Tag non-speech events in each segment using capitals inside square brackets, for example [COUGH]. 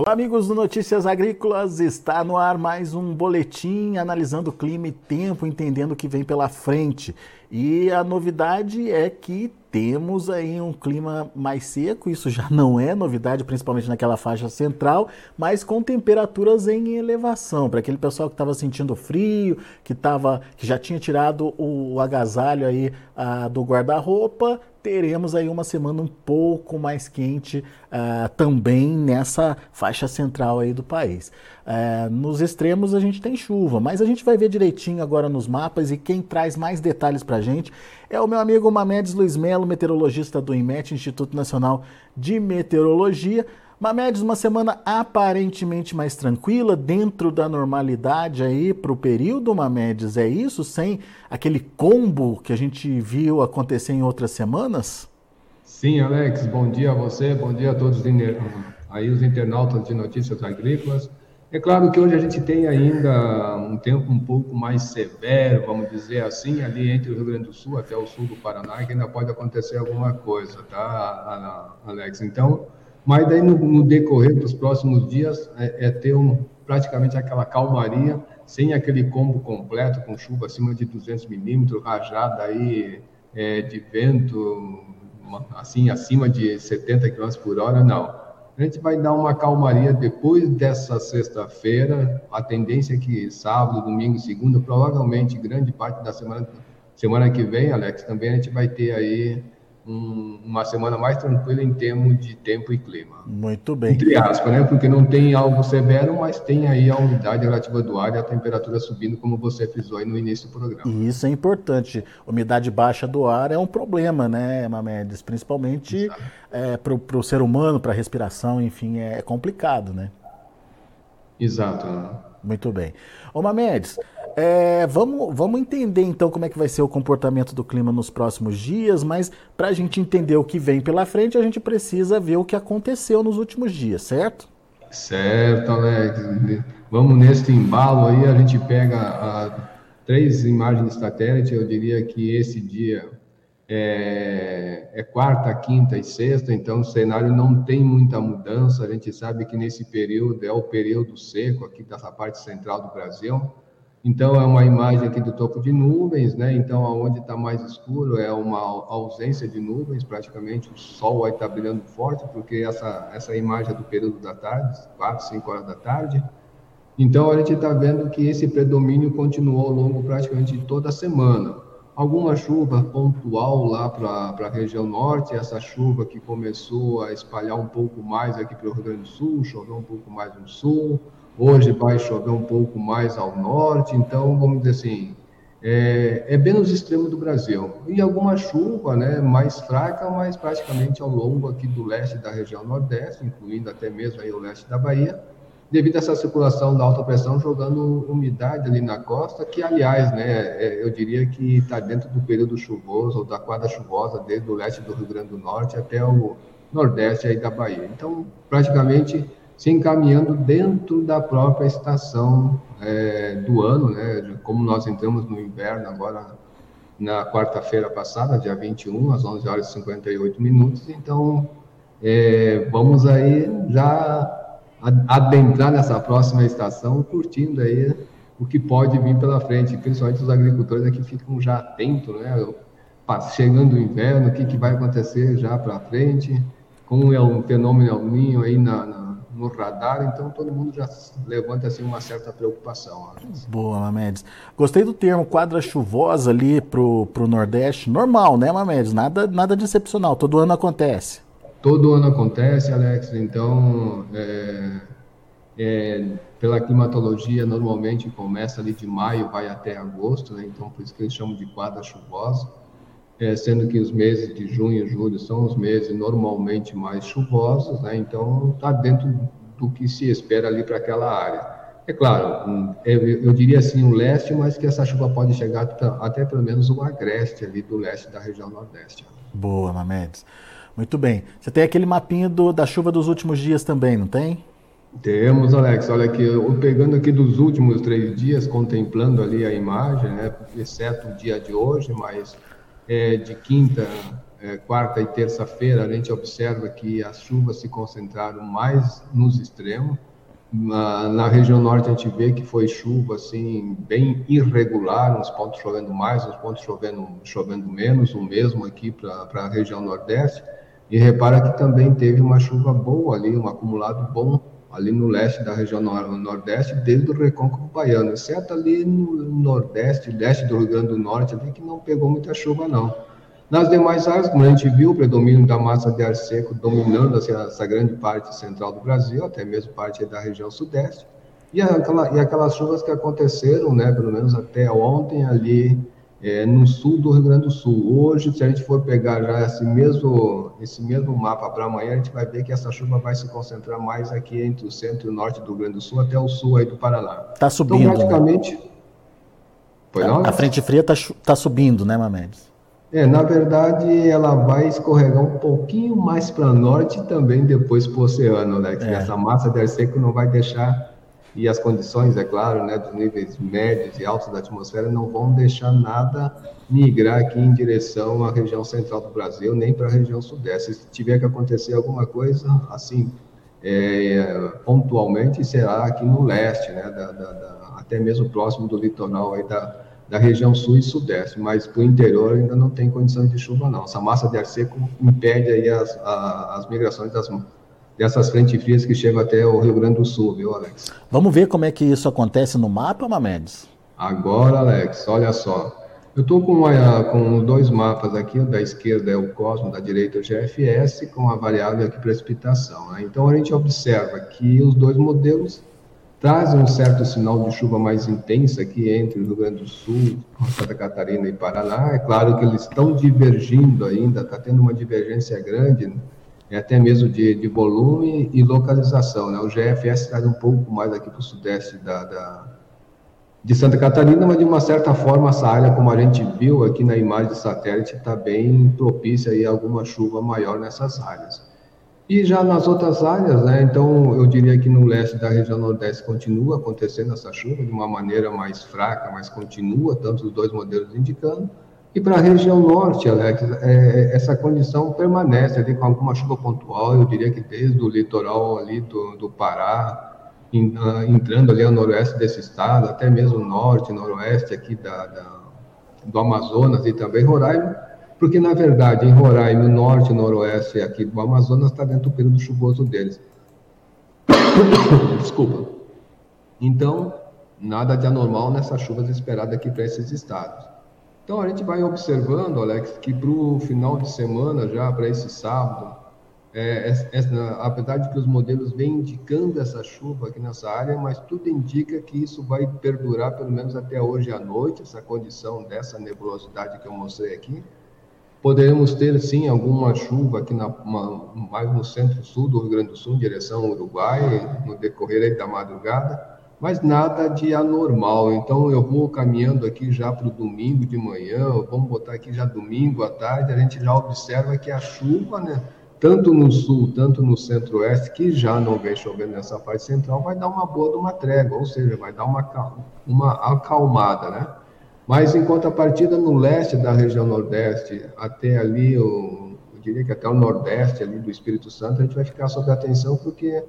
Olá, amigos do Notícias Agrícolas. Está no ar mais um boletim analisando o clima e tempo, entendendo o que vem pela frente. E a novidade é que temos aí um clima mais seco, isso já [LAUGHS] não é novidade, principalmente naquela faixa central, mas com temperaturas em elevação. Para aquele pessoal que estava sentindo frio, que, tava, que já tinha tirado o agasalho aí ah, do guarda-roupa, teremos aí uma semana um pouco mais quente uh, também nessa faixa central aí do país. Uh, nos extremos a gente tem chuva, mas a gente vai ver direitinho agora nos mapas e quem traz mais detalhes para a gente é o meu amigo Mamedes Luiz Melo, meteorologista do IMET, Instituto Nacional de Meteorologia. Mamedes, uma semana aparentemente mais tranquila, dentro da normalidade aí para o período, Mamedes, é isso? Sem aquele combo que a gente viu acontecer em outras semanas? Sim, Alex, bom dia a você, bom dia a todos aí os internautas de notícias agrícolas. É claro que hoje a gente tem ainda um tempo um pouco mais severo, vamos dizer assim, ali entre o Rio Grande do Sul até o sul do Paraná, que ainda pode acontecer alguma coisa, tá, Alex? Então, mas daí no, no decorrer dos próximos dias é, é ter um, praticamente aquela calmaria, sem aquele combo completo, com chuva acima de 200 milímetros, rajada aí é, de vento, assim, acima de 70 km por hora, não. A gente vai dar uma calmaria depois dessa sexta-feira, a tendência é que sábado, domingo, segunda, provavelmente grande parte da semana, semana que vem, Alex, também a gente vai ter aí um, uma semana mais tranquila em termos de tempo e clima. Muito bem. Entre aspas, né? Porque não tem algo severo, mas tem aí a umidade relativa do ar e a temperatura subindo, como você frisou aí no início do programa. E isso é importante. Umidade baixa do ar é um problema, né, Mamedes? Principalmente é, para o ser humano, para a respiração, enfim, é complicado, né? Exato. Muito bem. Ô Mamedes, é, vamos, vamos entender então como é que vai ser o comportamento do clima nos próximos dias, mas para a gente entender o que vem pela frente, a gente precisa ver o que aconteceu nos últimos dias, certo? Certo, Alex. Vamos nesse embalo aí, a gente pega três imagens satélite, eu diria que esse dia é, é, quarta, quinta e sexta, então o cenário não tem muita mudança. A gente sabe que nesse período é o período seco aqui dessa parte central do Brasil. Então, é uma imagem aqui do topo de nuvens, né? Então, aonde está mais escuro é uma ausência de nuvens, praticamente o sol vai estar tá brilhando forte, porque essa, essa imagem é do período da tarde, 4, 5 horas da tarde. Então, a gente está vendo que esse predomínio continuou ao longo praticamente de toda a semana. Alguma chuva pontual lá para a região norte, essa chuva que começou a espalhar um pouco mais aqui para o Rio Grande do Sul, choveu um pouco mais no sul, Hoje vai chover um pouco mais ao norte, então vamos dizer assim, é, é bem nos extremos do Brasil. E alguma chuva, né, mais fraca, mas praticamente ao longo aqui do leste da região nordeste, incluindo até mesmo aí o leste da Bahia, devido a essa circulação da alta pressão jogando umidade ali na costa, que aliás, né, é, eu diria que está dentro do período chuvoso ou da quadra chuvosa desde o leste do Rio Grande do Norte até o nordeste aí da Bahia. Então, praticamente se encaminhando dentro da própria estação é, do ano, né? Como nós entramos no inverno agora na quarta-feira passada, dia 21, às 11 horas e 58 minutos, então é, vamos aí já adentrar nessa próxima estação, curtindo aí o que pode vir pela frente, principalmente os agricultores aqui ficam já atentos, né? Chegando o inverno, o que, que vai acontecer já para frente, como é um fenômeno El Ninho aí na, na no radar, então todo mundo já levanta assim uma certa preocupação. Boa, Mamedes. Gostei do termo quadra chuvosa ali pro, pro Nordeste. Normal, né, Mamedes? Nada, nada de excepcional. Todo ano acontece. Todo ano acontece, Alex. Então, é, é, pela climatologia, normalmente começa ali de maio, vai até agosto, né? Então, por isso que eles chamam de quadra chuvosa. É, sendo que os meses de junho e julho são os meses normalmente mais chuvosos, né? então está dentro do que se espera ali para aquela área. É claro, eu diria assim o leste, mas que essa chuva pode chegar até pelo menos o agreste ali do leste da região nordeste. Boa, Mamedes. Muito bem. Você tem aquele mapinha do, da chuva dos últimos dias também, não tem? Temos, Alex. Olha aqui, eu pegando aqui dos últimos três dias, contemplando ali a imagem, né? exceto o dia de hoje, mas é, de quinta, é, quarta e terça-feira, a gente observa que as chuvas se concentraram mais nos extremos. Na, na, região norte a gente vê que foi chuva assim bem irregular, uns pontos chovendo mais, uns pontos chovendo, chovendo menos, o mesmo aqui para a região nordeste. E repara que também teve uma chuva boa ali, um acumulado bom ali no leste da região nordeste, desde o Recôncavo Baiano, exceto ali no nordeste, leste do Rio Grande do Norte, ali que não pegou muita chuva não. Nas demais áreas, como a gente viu, o predomínio da massa de ar seco dominando assim, essa grande parte central do Brasil, até mesmo parte da região sudeste, e, aquela, e aquelas chuvas que aconteceram, né, pelo menos até ontem, ali é, no sul do Rio Grande do Sul. Hoje, se a gente for pegar já esse mesmo, esse mesmo mapa para amanhã, a gente vai ver que essa chuva vai se concentrar mais aqui entre o centro e o norte do Rio Grande do Sul até o sul aí do Paraná. Está subindo. Então, praticamente. Né? Foi não? A frente fria está tá subindo, né, Mamedes? É, na verdade, ela vai escorregar um pouquinho mais para norte e também depois para o oceano, né? Que é. essa massa de ar seco não vai deixar e as condições, é claro, né, dos níveis médios e altos da atmosfera não vão deixar nada migrar aqui em direção à região central do Brasil, nem para a região sudeste. Se tiver que acontecer alguma coisa, assim, é, pontualmente, será aqui no leste, né, da, da, da, até mesmo próximo do litoral aí da, da região sul e sudeste, mas para o interior ainda não tem condições de chuva, não. Essa massa de ar seco impede aí as, as migrações das dessas frentes frias que chegam até o Rio Grande do Sul, viu, Alex? Vamos ver como é que isso acontece no mapa, Mamedes? Agora, Alex, olha só. Eu estou com, com dois mapas aqui, o da esquerda é o Cosmo, da direita é o GFS, com a variável aqui precipitação. Né? Então, a gente observa que os dois modelos trazem um certo sinal de chuva mais intensa aqui entre o Rio Grande do Sul, Santa Catarina e Paraná. É claro que eles estão divergindo ainda, está tendo uma divergência grande né? até mesmo de, de volume e localização. Né? O GFS traz um pouco mais aqui para o sudeste da, da, de Santa Catarina, mas de uma certa forma essa área, como a gente viu aqui na imagem de satélite, está bem propícia a alguma chuva maior nessas áreas. E já nas outras áreas, né, então eu diria que no leste da região nordeste continua acontecendo essa chuva de uma maneira mais fraca, mas continua, tanto os dois modelos indicando, e para a região norte, Alex, é, é, essa condição permanece ali com alguma chuva pontual, eu diria que desde o litoral ali do, do Pará, in, uh, entrando ali ao noroeste desse estado, até mesmo norte, noroeste aqui da, da, do Amazonas e também Roraima, porque na verdade em Roraima, norte e noroeste aqui do Amazonas está dentro do período chuvoso deles. [COUGHS] Desculpa. Então, nada de anormal nessas chuvas esperadas aqui para esses estados. Então a gente vai observando, Alex, que para o final de semana, já para esse sábado, é, é, é, apesar de que os modelos vêm indicando essa chuva aqui nessa área, mas tudo indica que isso vai perdurar pelo menos até hoje à noite, essa condição dessa nebulosidade que eu mostrei aqui. Poderemos ter, sim, alguma chuva aqui na, uma, mais no centro-sul do Rio Grande do Sul, em direção ao Uruguai, no decorrer da madrugada mas nada de anormal. Então eu vou caminhando aqui já para o domingo de manhã, vamos botar aqui já domingo à tarde, a gente já observa que a chuva, né, tanto no sul, tanto no centro-oeste, que já não vem chovendo nessa parte central, vai dar uma boa de uma trégua, ou seja, vai dar uma, uma acalmada, né? Mas em contrapartida, no leste da região nordeste, até ali, eu, eu diria que até o nordeste ali do Espírito Santo, a gente vai ficar sob atenção, porque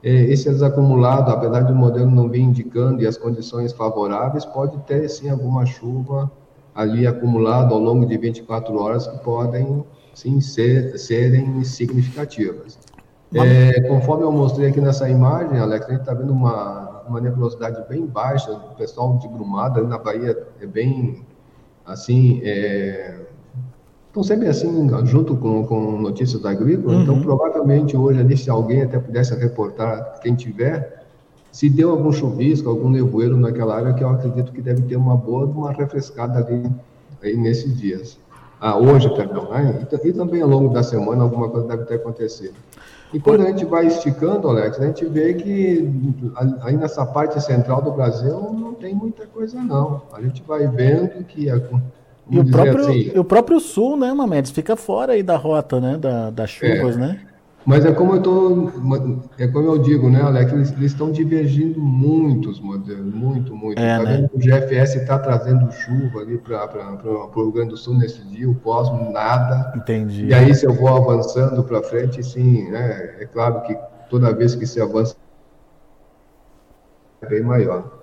é, esse desacumulado, apesar do modelo não vir indicando e as condições favoráveis, pode ter sim alguma chuva ali acumulada ao longo de 24 horas que podem sim ser, serem significativas. É, conforme eu mostrei aqui nessa imagem, Alex, a gente está vendo uma, uma nebulosidade bem baixa, o pessoal de Grumada ali na Bahia é bem assim, é, estão sempre assim, junto com, com notícias agrícolas, então, uhum. então provavelmente hoje ali, se alguém até pudesse reportar, quem tiver, se deu algum chuvisco, algum nevoeiro naquela área, que eu acredito que deve ter uma boa, uma refrescada ali aí nesses dias. Ah, hoje, perdão, né? E, e também ao longo da semana alguma coisa deve ter acontecido. E quando a gente vai esticando, Alex, a gente vê que aí nessa parte central do Brasil não tem muita coisa não. A gente vai vendo que a, e o, próprio, assim, o próprio sul, né, Mamedes, fica fora aí da rota, né, da, das chuvas, é, né? Mas é como eu tô, é como eu digo, né, Alex, eles, eles estão divergindo muitos modelos, muito, muito. É, tá né? o GFS está trazendo chuva ali para o Rio Grande do Sul nesse dia, o Cosmo nada. Entendi. E aí se eu vou avançando para frente, sim, né, é claro que toda vez que se avança é bem maior.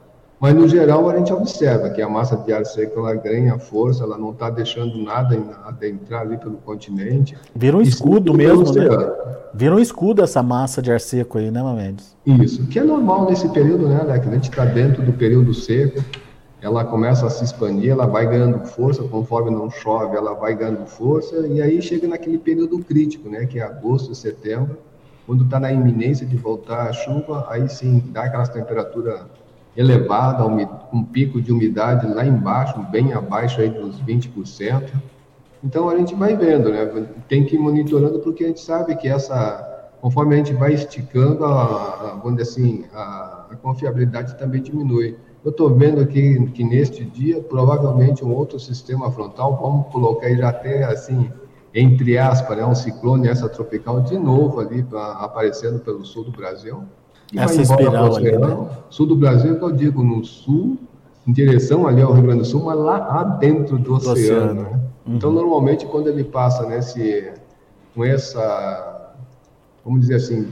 Mas, no geral, a gente observa que a massa de ar seco ela ganha força, ela não está deixando nada adentrar ali pelo continente. Vira um escudo mesmo, né? Vira um escudo essa massa de ar seco aí, né, Mamedes? Isso, que é normal nesse período, né, Alex? A gente está dentro do período seco, ela começa a se expandir, ela vai ganhando força, conforme não chove, ela vai ganhando força, e aí chega naquele período crítico, né, que é agosto e setembro, quando está na iminência de voltar a chuva, aí sim dá aquelas temperaturas elevada, um pico de umidade lá embaixo, bem abaixo aí dos 20%. Então a gente vai vendo, né? Tem que ir monitorando porque a gente sabe que essa, conforme a gente vai esticando, a, a assim, a, a confiabilidade também diminui. Eu estou vendo aqui que neste dia, provavelmente um outro sistema frontal, vamos colocar aí já até assim, entre aspas, né, um ciclone essa tropical de novo ali pra, aparecendo pelo sul do Brasil essa espiral ali, né? Sul do Brasil, que eu digo no sul, em direção ali ao Rio Grande do Sul, mas lá dentro do, do oceano. oceano. Né? Uhum. Então, normalmente, quando ele passa nesse, com essa, vamos dizer assim,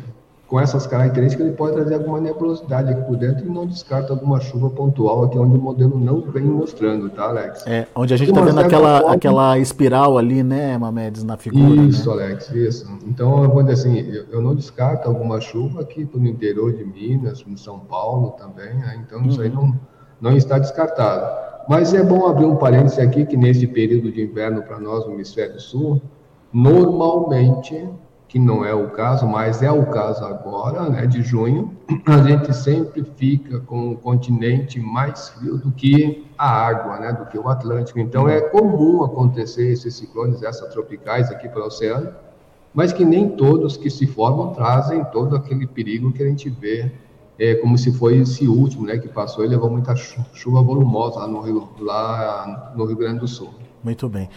com essas características, ele pode trazer alguma nebulosidade aqui por dentro e não descarta alguma chuva pontual, aqui onde o modelo não vem mostrando, tá, Alex? É, onde a gente está vendo aquela, forma... aquela espiral ali, né, Mamedes, na figura. Isso, né? Alex, isso. Então, eu vou dizer assim, eu, eu não descarto alguma chuva aqui no interior de Minas, em São Paulo também, né? então uhum. isso aí uhum. não, não está descartado. Mas é bom abrir um parêntese aqui, que nesse período de inverno para nós no hemisfério sul, normalmente que não é o caso, mas é o caso agora, né, de junho, a gente sempre fica com o continente mais frio do que a água, né, do que o Atlântico. Então é comum acontecer esses ciclones extratropicais aqui para o oceano, mas que nem todos que se formam trazem todo aquele perigo que a gente vê, é, como se foi esse último, né, que passou e levou muita chuva volumosa lá no Rio, lá no Rio Grande do Sul. Muito bem.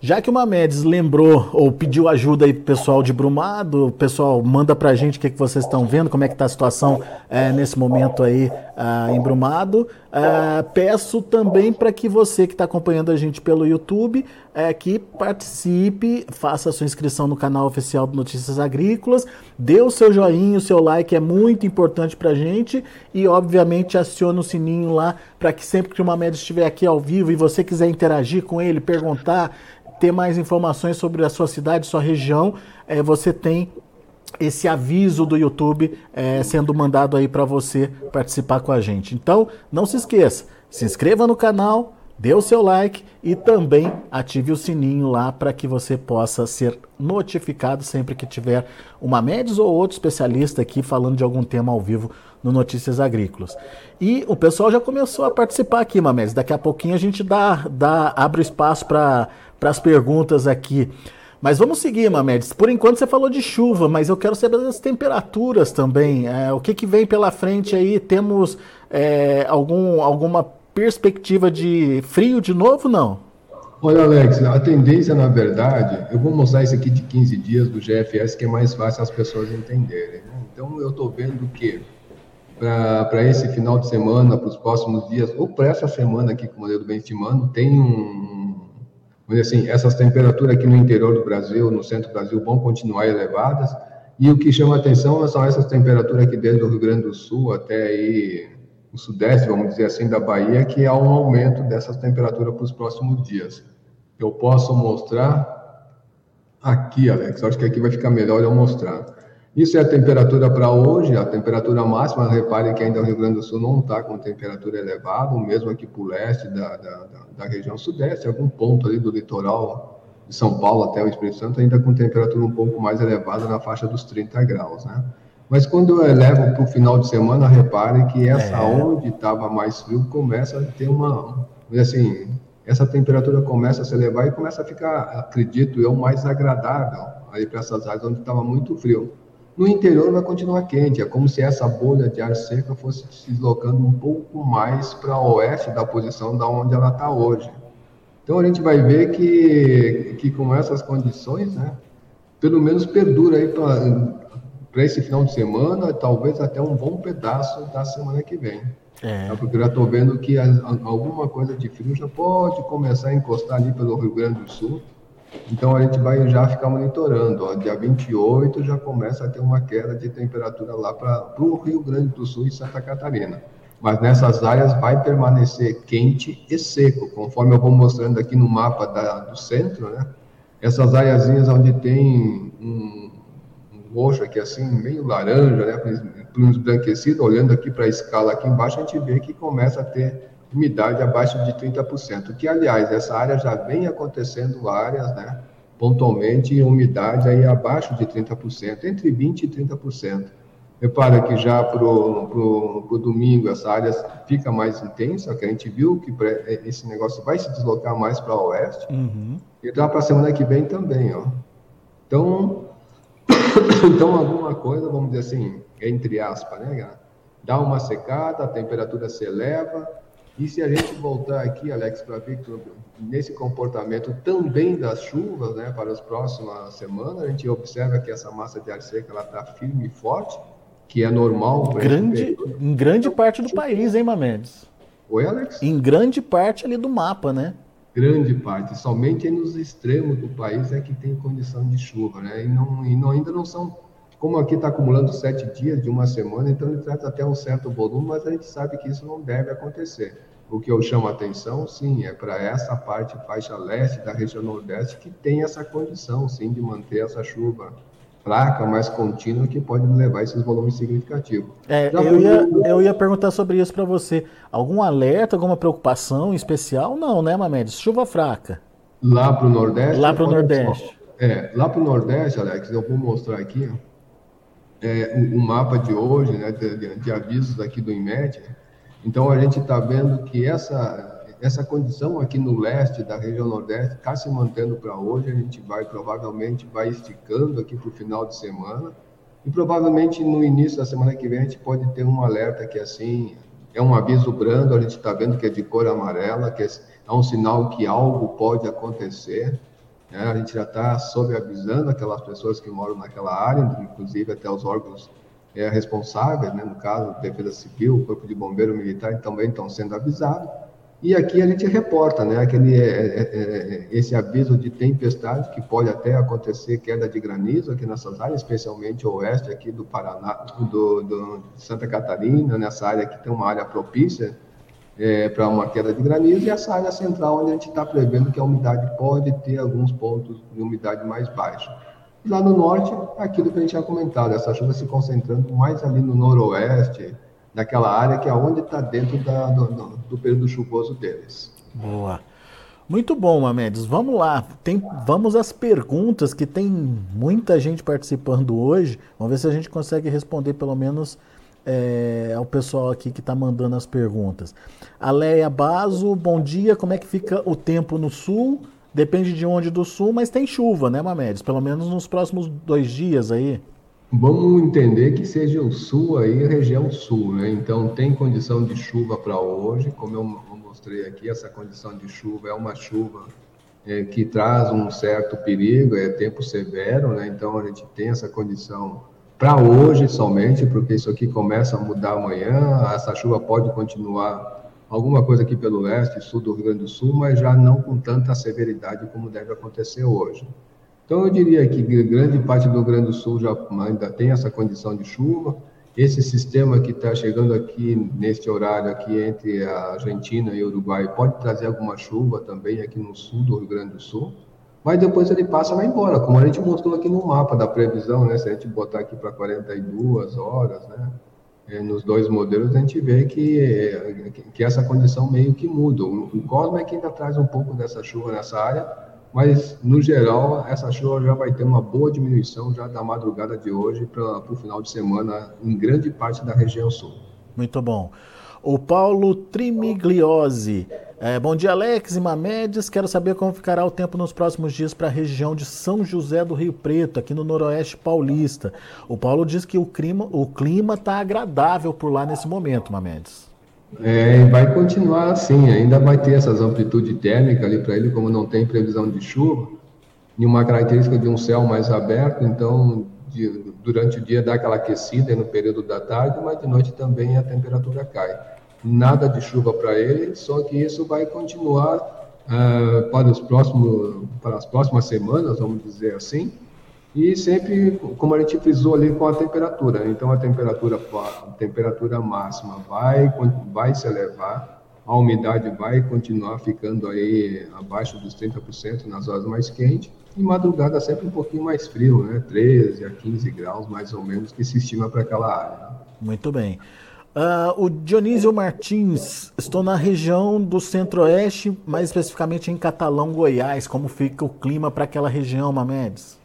Já que o Mamedes lembrou ou pediu ajuda aí pro pessoal de Brumado, pessoal, manda pra gente o que, que vocês estão vendo, como é que tá a situação é, nesse momento aí ah, em Brumado. Ah, peço também para que você que está acompanhando a gente pelo YouTube, é, que participe, faça a sua inscrição no canal oficial do Notícias Agrícolas, dê o seu joinha, o seu like é muito importante para a gente e obviamente acione o sininho lá para que sempre que o Mamedes estiver aqui ao vivo e você quiser interagir com ele, perguntar, ter mais informações sobre a sua cidade, sua região, é, você tem esse aviso do YouTube é, sendo mandado aí para você participar com a gente. Então, não se esqueça, se inscreva no canal, dê o seu like e também ative o sininho lá para que você possa ser notificado sempre que tiver uma Médios ou outro especialista aqui falando de algum tema ao vivo no Notícias Agrícolas. E o pessoal já começou a participar aqui, Mamedes. Daqui a pouquinho a gente dá, dá abre espaço para as perguntas aqui. Mas vamos seguir, Mamedes. Por enquanto você falou de chuva, mas eu quero saber das temperaturas também. É, o que, que vem pela frente aí? Temos é, algum, alguma perspectiva de frio de novo, não? Olha, Alex, a tendência, na verdade, eu vou mostrar isso aqui de 15 dias do GFS, que é mais fácil as pessoas entenderem. Né? Então, eu estou vendo que para esse final de semana, para os próximos dias, ou para essa semana aqui que o modelo vem estimando, tem um. Assim, essas temperaturas aqui no interior do Brasil, no centro do Brasil, vão continuar elevadas. E o que chama atenção são essas temperaturas aqui dentro do Rio Grande do Sul, até aí o sudeste, vamos dizer assim, da Bahia, que há um aumento dessas temperaturas para os próximos dias. Eu posso mostrar aqui, Alex, acho que aqui vai ficar melhor eu mostrar. Isso é a temperatura para hoje, a temperatura máxima. Repare que ainda o Rio Grande do Sul não está com temperatura elevada, mesmo aqui para o leste da, da, da, região sudeste, algum ponto ali do litoral de São Paulo até o Espírito Santo, ainda com temperatura um pouco mais elevada, na faixa dos 30 graus, né? Mas quando eu elevo para o final de semana, repare que essa é. onde estava mais frio começa a ter uma, assim, essa temperatura começa a se elevar e começa a ficar, acredito eu, mais agradável aí para essas áreas onde estava muito frio. No interior vai continuar quente, é como se essa bolha de ar seca fosse se deslocando um pouco mais para oeste da posição da onde ela está hoje. Então a gente vai ver que, que com essas condições, né, pelo menos perdura aí para esse final de semana, talvez até um bom pedaço da semana que vem. É. Porque eu já estou vendo que alguma coisa de frio já pode começar a encostar ali pelo Rio Grande do Sul. Então a gente vai já ficar monitorando. Ó, dia 28 já começa a ter uma queda de temperatura lá para o Rio Grande do Sul e Santa Catarina. Mas nessas áreas vai permanecer quente e seco, conforme eu vou mostrando aqui no mapa da, do centro, né? Essas áreazinhas onde tem um roxo aqui assim, meio laranja, né? embranquecido, olhando aqui para a escala aqui embaixo, a gente vê que começa a ter umidade abaixo de 30%, que, aliás, essa área já vem acontecendo áreas, né, pontualmente, umidade aí abaixo de 30%, entre 20% e 30%. Repara que já para o domingo essa área fica mais intensa, que a gente viu que esse negócio vai se deslocar mais para o oeste, uhum. e dá para a semana que vem também. Ó. Então, [COUGHS] então, alguma coisa, vamos dizer assim, entre aspas, né, dá uma secada, a temperatura se eleva, e se a gente voltar aqui, Alex, para ver que nesse comportamento também das chuvas, né, para as próximas semanas, a gente observa que essa massa de ar seca ela está firme e forte, que é normal. Grande, em grande parte do país, hein, Mamedes? Oi, Alex? Em grande parte ali do mapa, né? Grande parte. Somente nos extremos do país é que tem condição de chuva, né? E, não, e não, ainda não são como aqui está acumulando sete dias de uma semana, então ele traz até um certo volume, mas a gente sabe que isso não deve acontecer. O que eu chamo a atenção, sim, é para essa parte faixa leste da região nordeste que tem essa condição, sim, de manter essa chuva fraca, mais contínua, que pode levar esses volumes significativos. É, eu, ia, eu ia perguntar sobre isso para você. Algum alerta, alguma preocupação especial? Não, né, Mamedes? Chuva fraca. Lá para o Nordeste? Lá para o Nordeste. É, lá para o Nordeste, Alex, eu vou mostrar aqui é, o, o, mapa de hoje, né, de, de avisos aqui do IMED, então, a gente está vendo que essa, essa condição aqui no leste da região nordeste está se mantendo para hoje. A gente vai, provavelmente, vai esticando aqui para o final de semana. E provavelmente no início da semana que vem a gente pode ter um alerta que, assim, é um aviso brando. A gente está vendo que é de cor amarela, que é, é um sinal que algo pode acontecer. Né? A gente já está sobreavisando aquelas pessoas que moram naquela área, inclusive até os órgãos é, responsáveis, né, no caso, Defesa Civil, Corpo de Bombeiro Militar, também estão sendo avisados. E aqui a gente reporta, né, aquele, é, é, é, esse aviso de tempestade, que pode até acontecer queda de granizo aqui nessas áreas, especialmente o oeste aqui do Paraná, do, do Santa Catarina, nessa área aqui tem uma área propícia é, para uma queda de granizo, e essa área central, onde a gente está prevendo que a umidade pode ter alguns pontos de umidade mais baixa. Lá no norte, aquilo que a gente tinha comentado, essa chuva se concentrando mais ali no noroeste, naquela área que é onde está dentro da, do, do, período chuvoso deles. Boa. Muito bom, Mamedes. Vamos lá. Tem, vamos às perguntas, que tem muita gente participando hoje. Vamos ver se a gente consegue responder pelo menos é, ao pessoal aqui que está mandando as perguntas. Aleia Baso, bom dia. Como é que fica o tempo no sul? Depende de onde do sul, mas tem chuva, né, Mamedes? Pelo menos nos próximos dois dias aí. Vamos entender que seja o sul aí, região sul, né? Então tem condição de chuva para hoje, como eu mostrei aqui, essa condição de chuva é uma chuva é, que traz um certo perigo, é tempo severo, né? Então a gente tem essa condição para hoje somente, porque isso aqui começa a mudar amanhã, essa chuva pode continuar alguma coisa aqui pelo leste, sul do Rio Grande do Sul, mas já não com tanta severidade como deve acontecer hoje. Então, eu diria que grande parte do Rio Grande do Sul já ainda tem essa condição de chuva. Esse sistema que está chegando aqui neste horário aqui entre a Argentina e o Uruguai pode trazer alguma chuva também aqui no sul do Rio Grande do Sul, mas depois ele passa vai embora, como a gente mostrou aqui no mapa da previsão, né? Se a gente botar aqui para 42 horas, né? é, nos dois modelos, a gente vê que, que essa condição meio que muda. O Cosmo é que ainda traz um pouco dessa chuva nessa área, mas, no geral, essa chuva já vai ter uma boa diminuição já da madrugada de hoje para o final de semana em grande parte da região sul. Muito bom. O Paulo Trimigliosi é, bom dia, Alex e Mamedes. Quero saber como ficará o tempo nos próximos dias para a região de São José do Rio Preto, aqui no Noroeste Paulista. O Paulo diz que o clima está agradável por lá nesse momento, Mamedes. É, vai continuar assim, ainda vai ter essas amplitudes térmicas ali para ele, como não tem previsão de chuva. e uma característica de um céu mais aberto, então de, durante o dia dá aquela aquecida no período da tarde, mas de noite também a temperatura cai. Nada de chuva para ele, só que isso vai continuar uh, para, os próximos, para as próximas semanas, vamos dizer assim, e sempre, como a gente frisou ali, com a temperatura. Então, a temperatura, a temperatura máxima vai, vai se elevar, a umidade vai continuar ficando aí abaixo dos 30% nas horas mais quentes, e madrugada sempre um pouquinho mais frio, né? 13 a 15 graus, mais ou menos, que se estima para aquela área. Muito bem. Uh, o Dionísio Martins, estou na região do centro-oeste, mais especificamente em Catalão, Goiás. Como fica o clima para aquela região, Mamedes?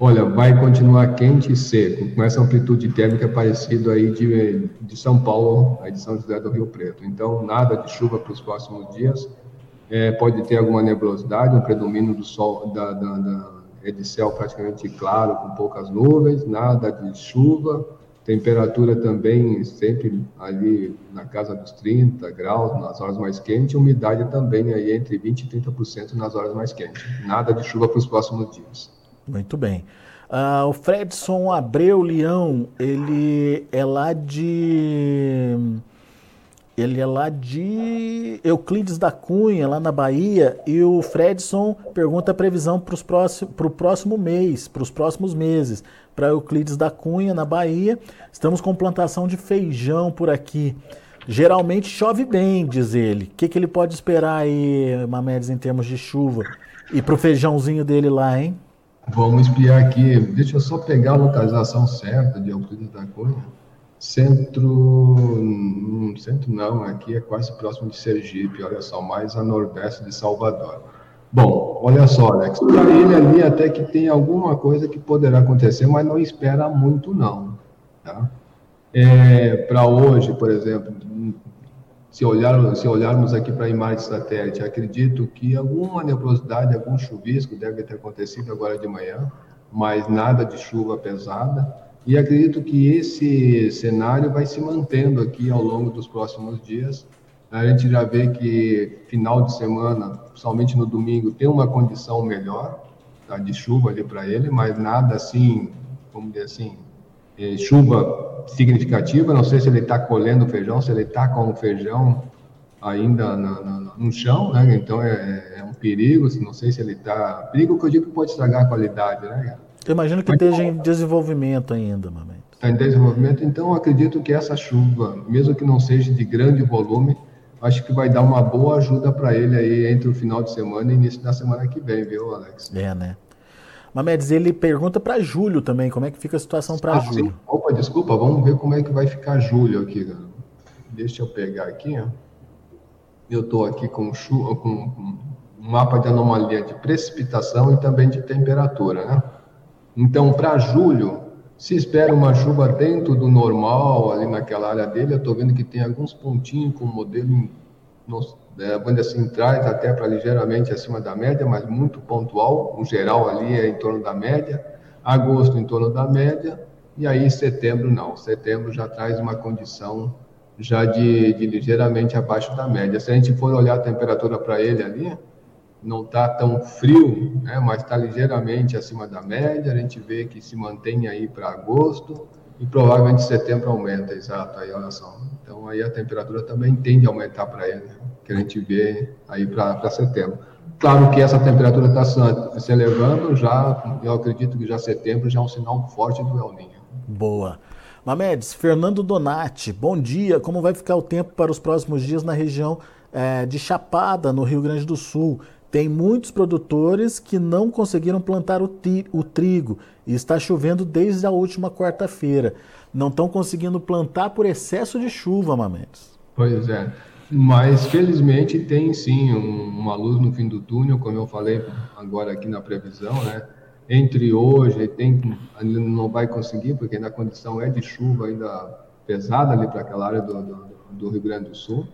Olha, vai continuar quente e seco, com essa amplitude térmica parecida aí de, de São Paulo, aí de São José do Rio Preto. Então, nada de chuva para os próximos dias. É, pode ter alguma nebulosidade, um predomínio do sol, da, da, da, é de céu praticamente claro, com poucas nuvens, nada de chuva. Temperatura também sempre ali na casa dos 30 graus nas horas mais quentes, umidade também aí entre 20 e 30% nas horas mais quentes. Nada de chuva para os próximos dias. Muito bem. Uh, o Fredson Abreu Leão, ele é lá de. Ele é lá de Euclides da Cunha, lá na Bahia, e o Fredson pergunta a previsão para o próximo, próximo mês, para os próximos meses, para Euclides da Cunha, na Bahia. Estamos com plantação de feijão por aqui. Geralmente chove bem, diz ele. O que, que ele pode esperar aí, Mamedes, em termos de chuva? E para o feijãozinho dele lá, hein? Vamos espiar aqui. Deixa eu só pegar a localização certa de Euclides da Cunha. Centro. Hum, centro não, aqui é quase próximo de Sergipe, olha só, mais a nordeste de Salvador. Bom, olha só, Alex, para ele ali até que tem alguma coisa que poderá acontecer, mas não espera muito não. Tá? É, para hoje, por exemplo, se, olhar, se olharmos aqui para a imagem satélite, acredito que alguma nebulosidade, algum chuvisco deve ter acontecido agora de manhã, mas nada de chuva pesada. E acredito que esse cenário vai se mantendo aqui ao longo dos próximos dias. A gente já vê que final de semana, somente no domingo, tem uma condição melhor tá, de chuva ali para ele, mas nada assim, vamos dizer assim, é, chuva significativa. Não sei se ele está colhendo feijão, se ele está com o feijão ainda no, no, no chão, né? Então é, é, um perigo. Não sei se ele está. Perigo que eu digo que pode estragar a qualidade, né? Eu imagino que Mas, esteja em desenvolvimento ainda, momento. Está em desenvolvimento, então acredito que essa chuva, mesmo que não seja de grande volume, acho que vai dar uma boa ajuda para ele aí entre o final de semana e início da semana que vem, viu, Alex? É, né? Mamedes, ele pergunta para Júlio também, como é que fica a situação para ah, Júlio? Sim. Opa, desculpa, vamos ver como é que vai ficar Júlio aqui. Cara. Deixa eu pegar aqui, ó. Eu estou aqui com, chuva, com um mapa de anomalia de precipitação e também de temperatura, né? Então, para julho, se espera uma chuva dentro do normal, ali naquela área dele, eu estou vendo que tem alguns pontinhos com o modelo é, vamos assim, traz até para ligeiramente acima da média, mas muito pontual. O geral ali é em torno da média. Agosto em torno da média. E aí setembro não. Setembro já traz uma condição já de, de ligeiramente abaixo da média. Se a gente for olhar a temperatura para ele ali, não está tão frio, né, mas está ligeiramente acima da média. A gente vê que se mantém aí para agosto e provavelmente setembro aumenta, exato, aí olha só. Então aí a temperatura também tende a aumentar para ele, né, que a gente vê aí para setembro. Claro que essa temperatura está se elevando, já, eu acredito que já setembro já é um sinal forte do El Niño. Boa. Mamedes, Fernando Donati, bom dia. Como vai ficar o tempo para os próximos dias na região é, de Chapada, no Rio Grande do Sul? Tem muitos produtores que não conseguiram plantar o, o trigo e está chovendo desde a última quarta-feira. Não estão conseguindo plantar por excesso de chuva, Mamedes. Pois é. Mas felizmente tem sim um, uma luz no fim do túnel, como eu falei agora aqui na previsão, né? Entre hoje tem ainda não vai conseguir porque na condição é de chuva ainda pesada ali para aquela área do, do, do Rio Grande do Sul.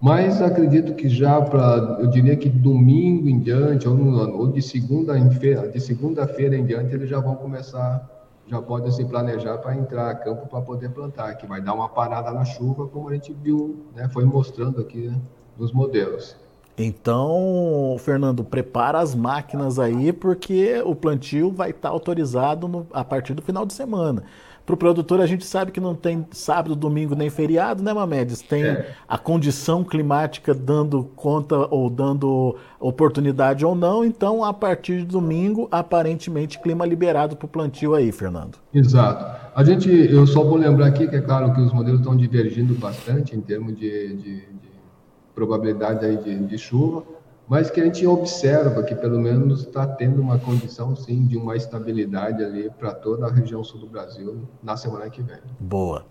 Mas acredito que já para, eu diria que domingo em diante, ou, no, ou de segunda-feira de segunda em diante, eles já vão começar, já podem se planejar para entrar a campo para poder plantar, que vai dar uma parada na chuva, como a gente viu, né, foi mostrando aqui né, nos modelos. Então, Fernando, prepara as máquinas aí, porque o plantio vai estar autorizado no, a partir do final de semana. Para o produtor, a gente sabe que não tem sábado, domingo nem feriado, né, Mamedes? Tem é. a condição climática dando conta ou dando oportunidade ou não. Então, a partir de domingo, aparentemente, clima liberado para o plantio aí, Fernando. Exato. A gente, eu só vou lembrar aqui que é claro que os modelos estão divergindo bastante em termos de, de, de probabilidade aí de, de chuva mas que a gente observa que pelo menos está tendo uma condição sim de uma estabilidade ali para toda a região sul do Brasil na semana que vem. Boa.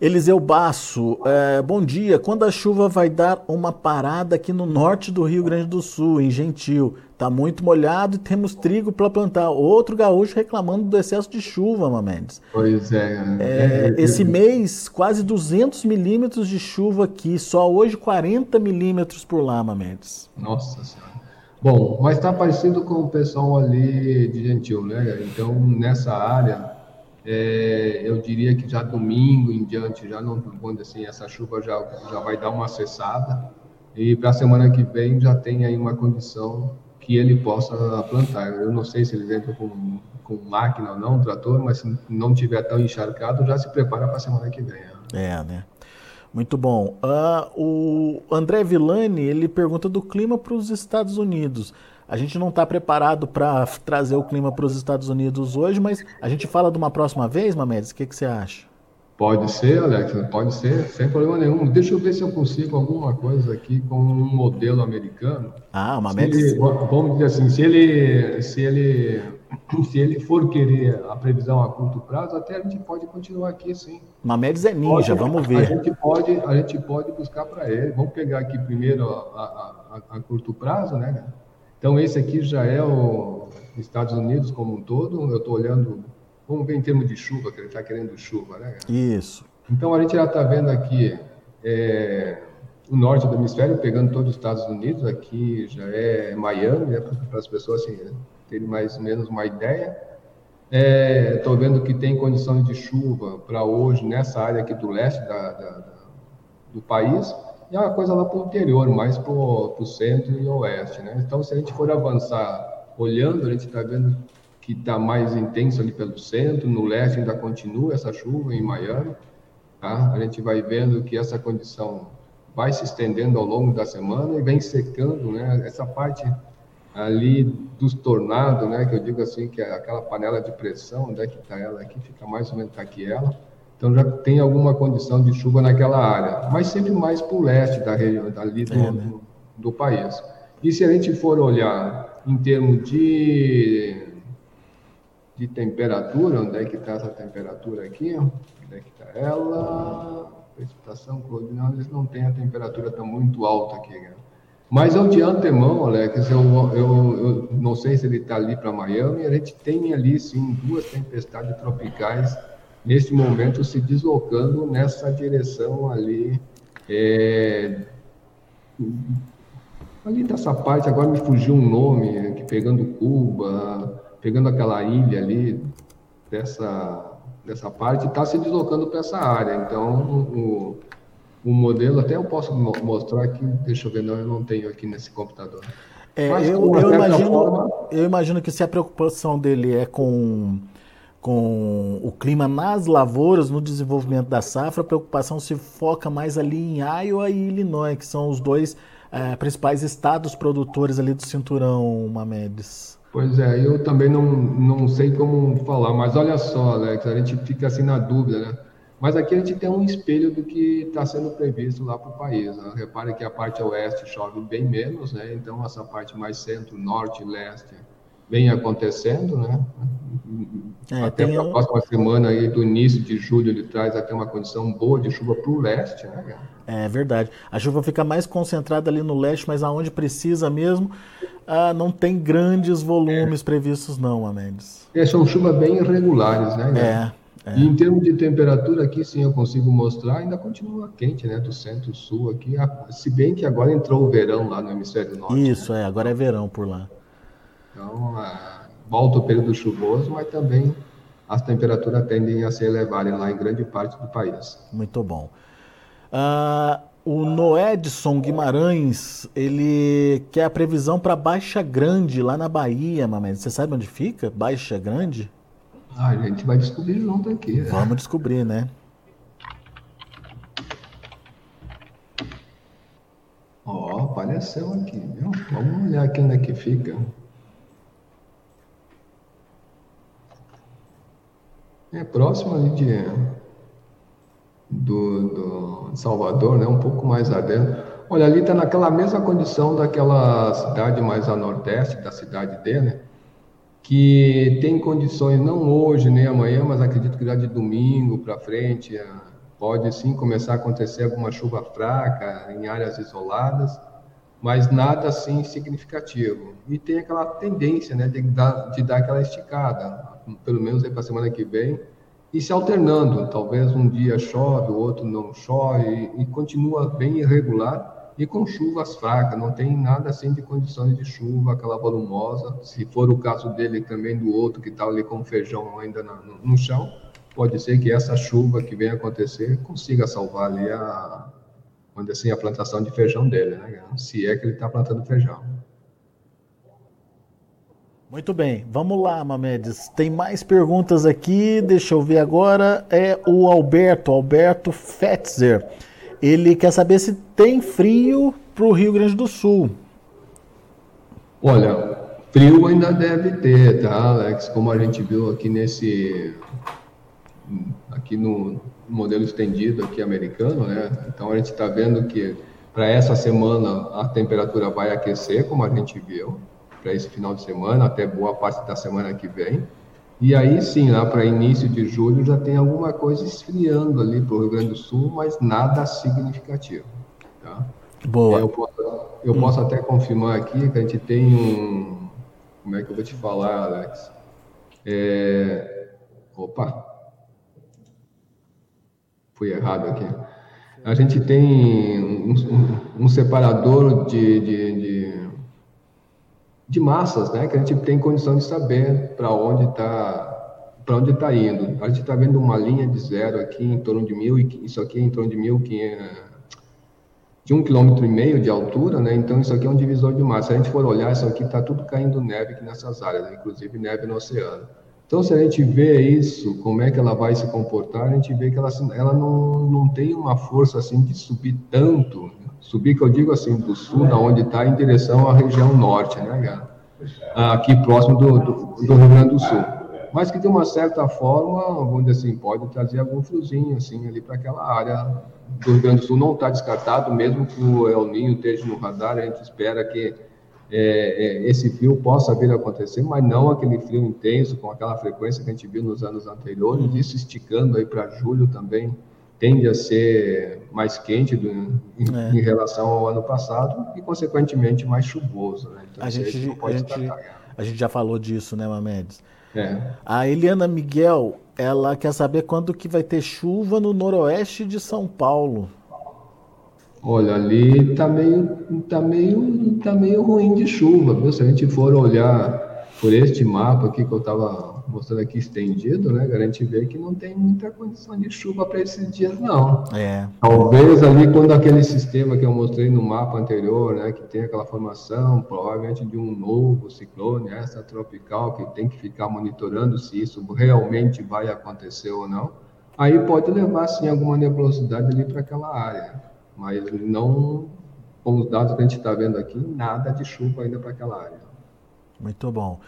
Eliseu Basso, é, bom dia. Quando a chuva vai dar uma parada aqui no norte do Rio Grande do Sul, em Gentil? Está muito molhado e temos trigo para plantar. Outro gaúcho reclamando do excesso de chuva, Mamedes. Pois é. é, é esse mês, quase 200 milímetros de chuva aqui. Só hoje 40 milímetros por lá, Mamedes. Nossa Senhora. Bom, mas está parecido com o pessoal ali de Gentil, né? Então, nessa área, é, eu diria que já domingo em diante, já não, quando assim, essa chuva já, já vai dar uma cessada. E para a semana que vem já tem aí uma condição que ele possa plantar. Eu não sei se ele entra com, com máquina ou não, trator, mas se não tiver tão encharcado, já se prepara para a semana que vem. É, né? Muito bom. Uh, o André Villani, ele pergunta do clima para os Estados Unidos. A gente não está preparado para trazer o clima para os Estados Unidos hoje, mas a gente fala de uma próxima vez, Mamedes? O que, que você acha? Pode ser, Alex, pode ser, sem problema nenhum. Deixa eu ver se eu consigo alguma coisa aqui com um modelo americano. Ah, uma média. Vamos dizer assim, se ele, se ele, [CLEARS THROAT] se ele for querer a previsão a curto prazo, até a gente pode continuar aqui, sim. Mamedes é ninja, pode, vamos ver. A gente pode, a gente pode buscar para ele. Vamos pegar aqui primeiro a, a, a, curto prazo, né? Então esse aqui já é o Estados Unidos como um todo. Eu estou olhando Vamos ver em termos de chuva, que ele está querendo chuva, né? Isso. Então a gente já está vendo aqui é, o norte do hemisfério pegando todos os Estados Unidos, aqui já é Miami, né, para as pessoas assim, terem mais ou menos uma ideia. Estou é, vendo que tem condições de chuva para hoje nessa área aqui do leste da, da, da, do país, é uma coisa lá para o interior, mais para o centro e oeste. Né? Então, se a gente for avançar olhando, a gente está vendo que está mais intenso ali pelo centro, no leste ainda continua essa chuva em Miami. Tá? A gente vai vendo que essa condição vai se estendendo ao longo da semana e vem secando, né? Essa parte ali dos tornados, né? Que eu digo assim que é aquela panela de pressão, onde é que está ela aqui, fica mais ou menos tá aqui ela. Então já tem alguma condição de chuva naquela área, mas sempre mais para o leste da região, ali do, é, né? do, do país. E se a gente for olhar em termos de de temperatura, onde é que está essa temperatura aqui? Onde é que está ela? Precipitação, não, eles não têm a temperatura está muito alta aqui. Né? Mas eu de antemão, Alex, eu, eu, eu não sei se ele está ali para Miami, a gente tem ali sim duas tempestades tropicais neste momento se deslocando nessa direção ali. É, ali dessa parte, agora me fugiu um nome, aqui pegando Cuba, pegando aquela ilha ali dessa, dessa parte, está se deslocando para essa área. Então, o, o modelo, até eu posso mostrar aqui, deixa eu ver, não, eu não tenho aqui nesse computador. É, Mas, eu, eu, imagino, forma... eu imagino que se a preocupação dele é com, com o clima nas lavouras, no desenvolvimento da safra, a preocupação se foca mais ali em Iowa e Illinois, que são os dois é, principais estados produtores ali do cinturão Mamedes. Pois é, eu também não, não sei como falar, mas olha só, Alex, a gente fica assim na dúvida, né? Mas aqui a gente tem um espelho do que está sendo previsto lá para o país. Né? Repare que a parte oeste chove bem menos, né? Então essa parte mais centro, norte, leste vem acontecendo, né? É, até a próxima semana aí do início de julho ele traz até uma condição boa de chuva para o leste, né? É verdade. A chuva fica mais concentrada ali no leste, mas aonde precisa mesmo, ah, não tem grandes volumes é. previstos não, Amélis. É, são chuvas bem irregulares, né? É, é. E em termos de temperatura aqui, sim, eu consigo mostrar, ainda continua quente, né? Do centro-sul aqui, se bem que agora entrou o verão lá no hemisfério norte. Isso, né? é, agora é verão por lá. Então, volta o período chuvoso, mas também as temperaturas tendem a se elevarem lá em grande parte do país. Muito bom. Uh, O Noedson Guimarães, ele quer a previsão para Baixa Grande, lá na Bahia, mamãe. Você sabe onde fica? Baixa Grande? Ah, a gente vai descobrir junto aqui. Né? Vamos descobrir, né? Ó, oh, apareceu aqui, viu? Vamos olhar aqui onde é que fica. É próximo ali de do, do Salvador, né? Um pouco mais adentro. Olha, ali está naquela mesma condição daquela cidade mais a nordeste da cidade dele, que tem condições não hoje nem amanhã, mas acredito que já de domingo para frente eh, pode sim começar a acontecer alguma chuva fraca em áreas isoladas, mas nada assim significativo. E tem aquela tendência, né, de dar, de dar aquela esticada pelo menos para a semana que vem, e se alternando. Talvez um dia chove, o outro não chove, e, e continua bem irregular e com chuvas fracas. Não tem nada assim de condições de chuva, aquela volumosa. Se for o caso dele também do outro que está ali com feijão ainda no, no chão, pode ser que essa chuva que vem acontecer consiga salvar ali a, onde assim, a plantação de feijão dele, né? Se é que ele está plantando feijão. Muito bem, vamos lá, Mamedes. Tem mais perguntas aqui, deixa eu ver agora. É o Alberto, Alberto Fetzer. Ele quer saber se tem frio para o Rio Grande do Sul. Olha, frio ainda deve ter, tá, Alex? Como a gente viu aqui nesse. aqui no modelo estendido aqui americano, né? Então a gente está vendo que para essa semana a temperatura vai aquecer, como a gente viu para esse final de semana, até boa parte da semana que vem. E aí sim, lá para início de julho já tem alguma coisa esfriando ali para o Rio Grande do Sul, mas nada significativo. Tá? Boa. Eu, posso, eu hum. posso até confirmar aqui que a gente tem um. Como é que eu vou te falar, Alex? É... Opa! Fui errado aqui. A gente tem um, um, um separador de, de, de de massas, né, que a gente tem condição de saber para onde está para onde está indo. A gente está vendo uma linha de zero aqui em torno de mil, isso aqui em torno de mil, de um quilômetro e meio de altura, né? Então isso aqui é um divisor de massa. Se a gente for olhar, isso aqui está tudo caindo neve aqui nessas áreas, inclusive neve no oceano. Então se a gente vê isso, como é que ela vai se comportar, a gente vê que ela, ela não, não tem uma força assim de subir tanto Subir, que eu digo assim, do sul, da onde está, em direção à região norte, né? Aqui próximo do, do, do, Rio Grande do Sul. Mas que de uma certa forma, vamos dizer assim, pode trazer algum friozinho, assim, ali para aquela área do Rio Grande do Sul. Não está descartado, mesmo que o El Ninho esteja no radar, a gente espera que é, é, esse frio possa vir a acontecer, mas não aquele frio intenso, com aquela frequência que a gente viu nos anos anteriores, uhum. isso esticando aí para julho também tende a ser mais quente do, em, é. em, relação ao ano passado e, consequentemente, mais chuvoso. Né? Então, a, gente, a, gente, a gente já falou disso, né, Mamedes? É. A Eliana Miguel, ela quer saber quando que vai ter chuva no noroeste de São Paulo. Olha, ali tá meio, tá meio, tá meio ruim de chuva, viu? Se a gente for olhar por este mapa aqui que eu estava mostrando aqui estendido, né, a gente vê que não tem muita condição de chuva para esses dias, não. É. Talvez ali quando aquele sistema que eu mostrei no mapa anterior, né, que tem aquela formação, provavelmente de um novo ciclone essa tropical, que tem que ficar monitorando se isso realmente vai acontecer ou não, aí pode levar, sim, alguma nebulosidade ali para aquela área, mas não, com os dados que a gente está vendo aqui, nada de chuva ainda para aquela área. Muito bom.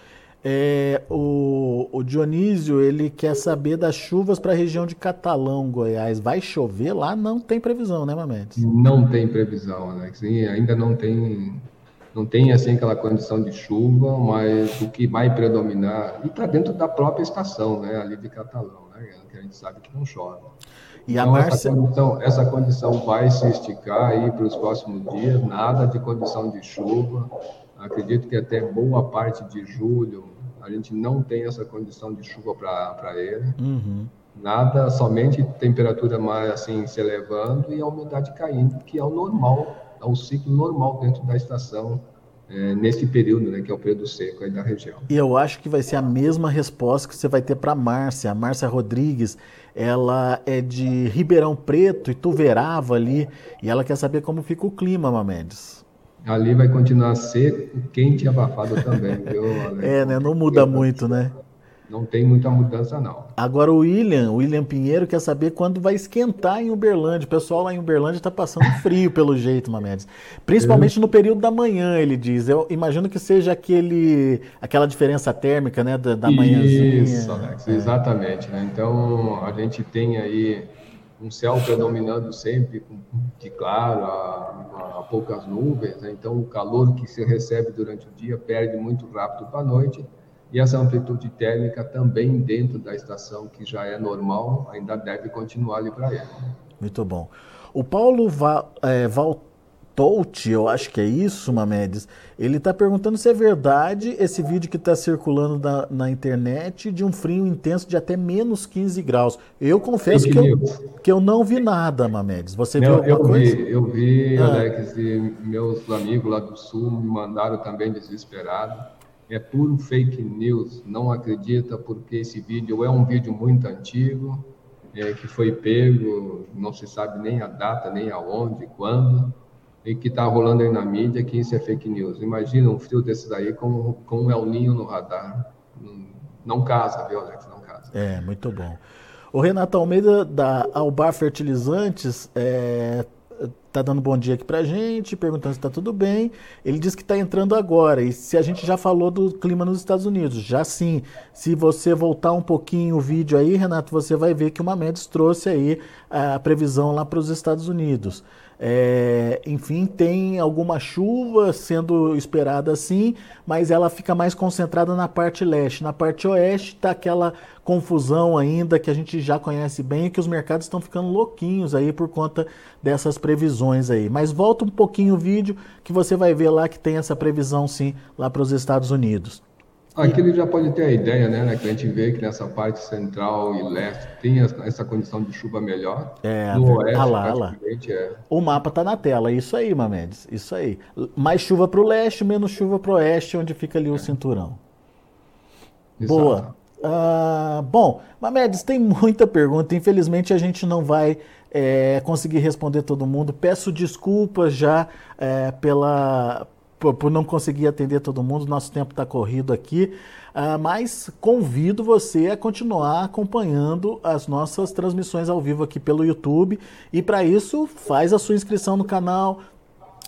É, o, o, Dionísio ele quer saber das chuvas para a região de Catalão, Goiás. Vai chover lá? Não tem previsão, né, Mamedes? Não tem previsão, Alex. E ainda não tem, não tem assim aquela condição de chuva, mas o que vai predominar e está dentro da própria estação, né, ali de Catalão, né, que a gente sabe que não chove. E então, Marcia... essa, condição, essa condição vai se esticar aí para os próximos dias. Nada de condição de chuva. Acredito que até boa parte de julho a gente não tem essa condição de chuva para ele. Uhum. Nada, somente temperatura mais assim se elevando e a umidade caindo, que é o normal, é o ciclo normal dentro da estação é, nesse período, né, que é o período seco aí da região. E eu acho que vai ser a mesma resposta que você vai ter para a Márcia. A Márcia Rodrigues, ela é de Ribeirão Preto, e Tuverava ali, e ela quer saber como fica o clima, Mamedes. Ali vai continuar seco, quente e abafado também, viu, [LAUGHS] Alex? É, né? Não muda muito, né? Não tem muita mudança, não. Agora o William, o William Pinheiro, quer saber quando vai esquentar em Uberlândia. O pessoal lá em Uberlândia está passando [LAUGHS] frio, pelo jeito, Mamedes. Principalmente no período da manhã, ele diz. Eu imagino que seja aquele, aquela diferença térmica, né, da, da manhãzinha. Isso, Alex, é. exatamente. Né? Então, a gente tem aí um céu predominando sempre de claro, a, a poucas nuvens. Né? Então, o calor que se recebe durante o dia perde muito rápido para a noite e essa amplitude térmica também dentro da estação, que já é normal, ainda deve continuar ali para ele. Muito bom. O Paulo Val, é, Valtout, eu acho que é isso, Mamedes, ele está perguntando se é verdade esse vídeo que está circulando na, na, internet de um frio intenso de até menos 15 graus. Eu confesso que eu, que eu não vi nada, Mamedes. Você não, viu alguma eu coisa? Vi, eu vi, ah. Alex, e meus amigos lá do Sul me mandaram também desesperado é puro fake news, não acredita porque esse vídeo é um vídeo muito antigo, é, que foi pego, não se sabe nem a data, nem aonde, quando, e que está rolando aí na mídia que isso é fake news. Imagina um frio desse daí com, com um El Ninho no radar. Não, casa, viu, Alex? Não casa. É, muito bom. O Renato Almeida, da Albar Fertilizantes, é, tá dando bom dia aqui pra gente, perguntando se tá tudo bem. Ele diz que está entrando agora. E se a gente já falou do clima nos Estados Unidos, já sim. Se você voltar um pouquinho o vídeo aí, Renato, você vai ver que o Mamedes trouxe aí a previsão lá para os Estados Unidos. É, enfim, tem alguma chuva sendo esperada sim, mas ela fica mais concentrada na parte leste. Na parte oeste está aquela confusão ainda que a gente já conhece bem e que os mercados estão ficando louquinhos aí por conta dessas previsões aí. Mas volta um pouquinho o vídeo que você vai ver lá que tem essa previsão sim lá para os Estados Unidos. Aqui ele já pode ter a ideia, né, né, que a gente vê que nessa parte central e leste tem essa condição de chuva melhor. É, no oeste, ah lá, lá. É... O mapa está na tela, isso aí, Mamedes, isso aí. Mais chuva para o leste, menos chuva para o oeste, onde fica ali é. o cinturão. Exato. Boa. Uh, bom, Mamedes, tem muita pergunta, infelizmente a gente não vai é, conseguir responder todo mundo. Peço desculpas já é, pela por, não conseguir atender todo mundo, nosso tempo está corrido aqui, uh, mas convido você a continuar acompanhando as nossas transmissões ao vivo aqui pelo YouTube. E para isso faz a sua inscrição no canal,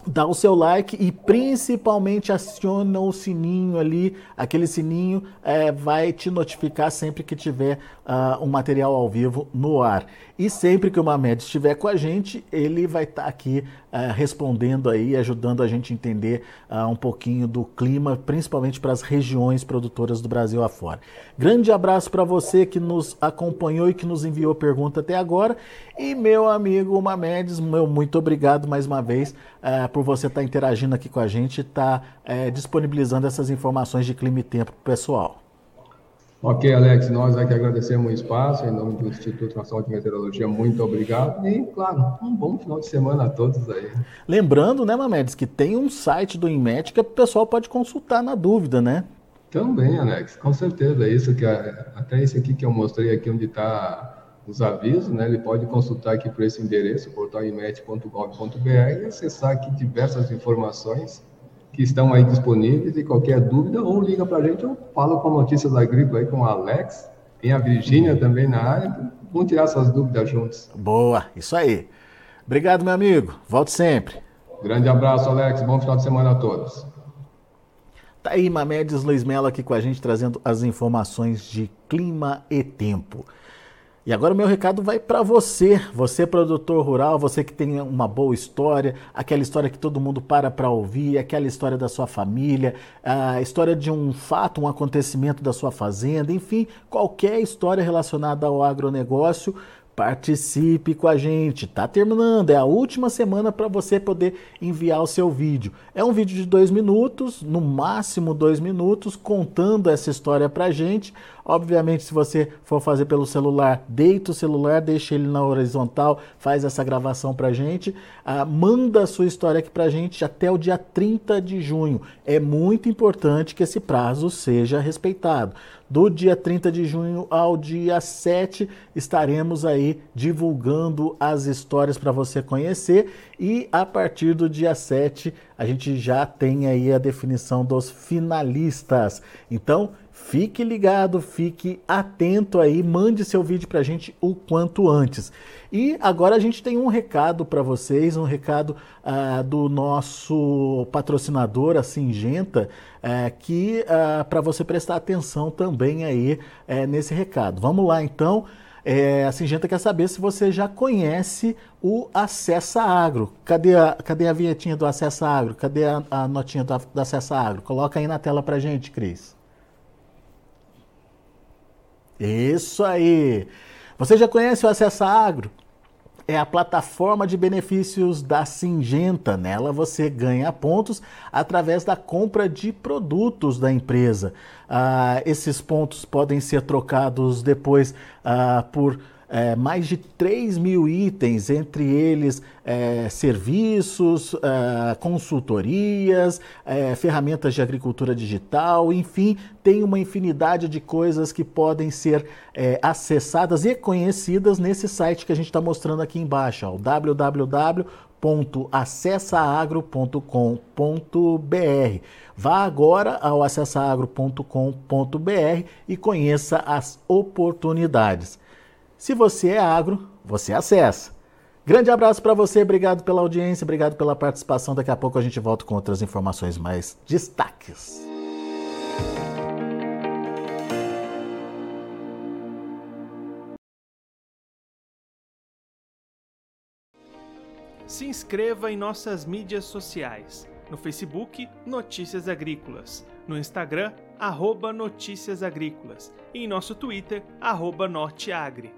dá o seu like e principalmente aciona o sininho ali, aquele sininho é, vai te notificar sempre que tiver uh, um material ao vivo no ar. E sempre que o Mamed estiver com a gente, ele vai estar tá aqui uh, respondendo aí, ajudando a gente a entender uh, um pouquinho do clima, principalmente para as regiões produtoras do Brasil afora. Grande abraço para você que nos acompanhou e que nos enviou pergunta até agora. E meu amigo Mamedes, meu muito obrigado mais uma vez uh, por você estar tá interagindo aqui com a gente e estar tá, disponibilizando essas informações de clima e tempo pessoal. Ok, Alex, nós aqui agradecemos o espaço, em nome do Instituto Nacional de Meteorologia, muito obrigado. E, claro, um bom final de semana a todos aí. Lembrando, né, Mamedes, que tem um site do INMET que o pessoal pode consultar na dúvida, né? Também, Alex, com certeza. É isso que até esse aqui que eu mostrei aqui onde está os avisos, né? Ele pode consultar aqui por esse endereço, portalinmet.gov.br e acessar aqui diversas informações que estão aí disponíveis e qualquer dúvida, ou liga para a gente ou fala com Notícias Agrícolas aí com o Alex, tem a Virgínia também na área, vamos tirar essas dúvidas juntos. Boa, isso aí. Obrigado, meu amigo. Volte sempre. Grande abraço, Alex. Bom final de semana a todos. Tá aí Mamedes Luiz Mello aqui com a gente trazendo as informações de clima e tempo. E agora o meu recado vai para você, você produtor rural, você que tem uma boa história, aquela história que todo mundo para para ouvir, aquela história da sua família, a história de um fato, um acontecimento da sua fazenda, enfim, qualquer história relacionada ao agronegócio participe com a gente. Tá terminando, é a última semana para você poder enviar o seu vídeo. É um vídeo de dois minutos, no máximo dois minutos, contando essa história pra gente. Obviamente, se você for fazer pelo celular, deita o celular, deixa ele na horizontal, faz essa gravação pra gente. Ah, manda a sua história aqui pra gente até o dia 30 de junho. É muito importante que esse prazo seja respeitado. Do dia 30 de junho ao dia 7, estaremos aí divulgando as histórias para você conhecer e a partir do dia 7 a gente já tem aí a definição dos finalistas. Então, Fique ligado, fique atento aí, mande seu vídeo para a gente o quanto antes. E agora a gente tem um recado para vocês, um recado uh, do nosso patrocinador, a Singenta, uh, que uh, para você prestar atenção também aí uh, nesse recado. Vamos lá então. É, a Singenta quer saber se você já conhece o Acessa Agro. Cadê a, cadê a vinhetinha do Acessa Agro? Cadê a, a notinha do, do Acessa Agro? Coloca aí na tela para gente, Cris. Isso aí! Você já conhece o Acessa Agro? É a plataforma de benefícios da Singenta. Nela você ganha pontos através da compra de produtos da empresa. Ah, esses pontos podem ser trocados depois ah, por é, mais de 3 mil itens, entre eles é, serviços, é, consultorias, é, ferramentas de agricultura digital, enfim, tem uma infinidade de coisas que podem ser é, acessadas e conhecidas nesse site que a gente está mostrando aqui embaixo, ó, www.acessaagro.com.br. Vá agora ao acessaagro.com.br e conheça as oportunidades. Se você é agro, você acessa. Grande abraço para você, obrigado pela audiência, obrigado pela participação. Daqui a pouco a gente volta com outras informações mais destaques. Se inscreva em nossas mídias sociais. No Facebook, Notícias Agrícolas. No Instagram, arroba Notícias Agrícolas. E em nosso Twitter, arroba Norteagri.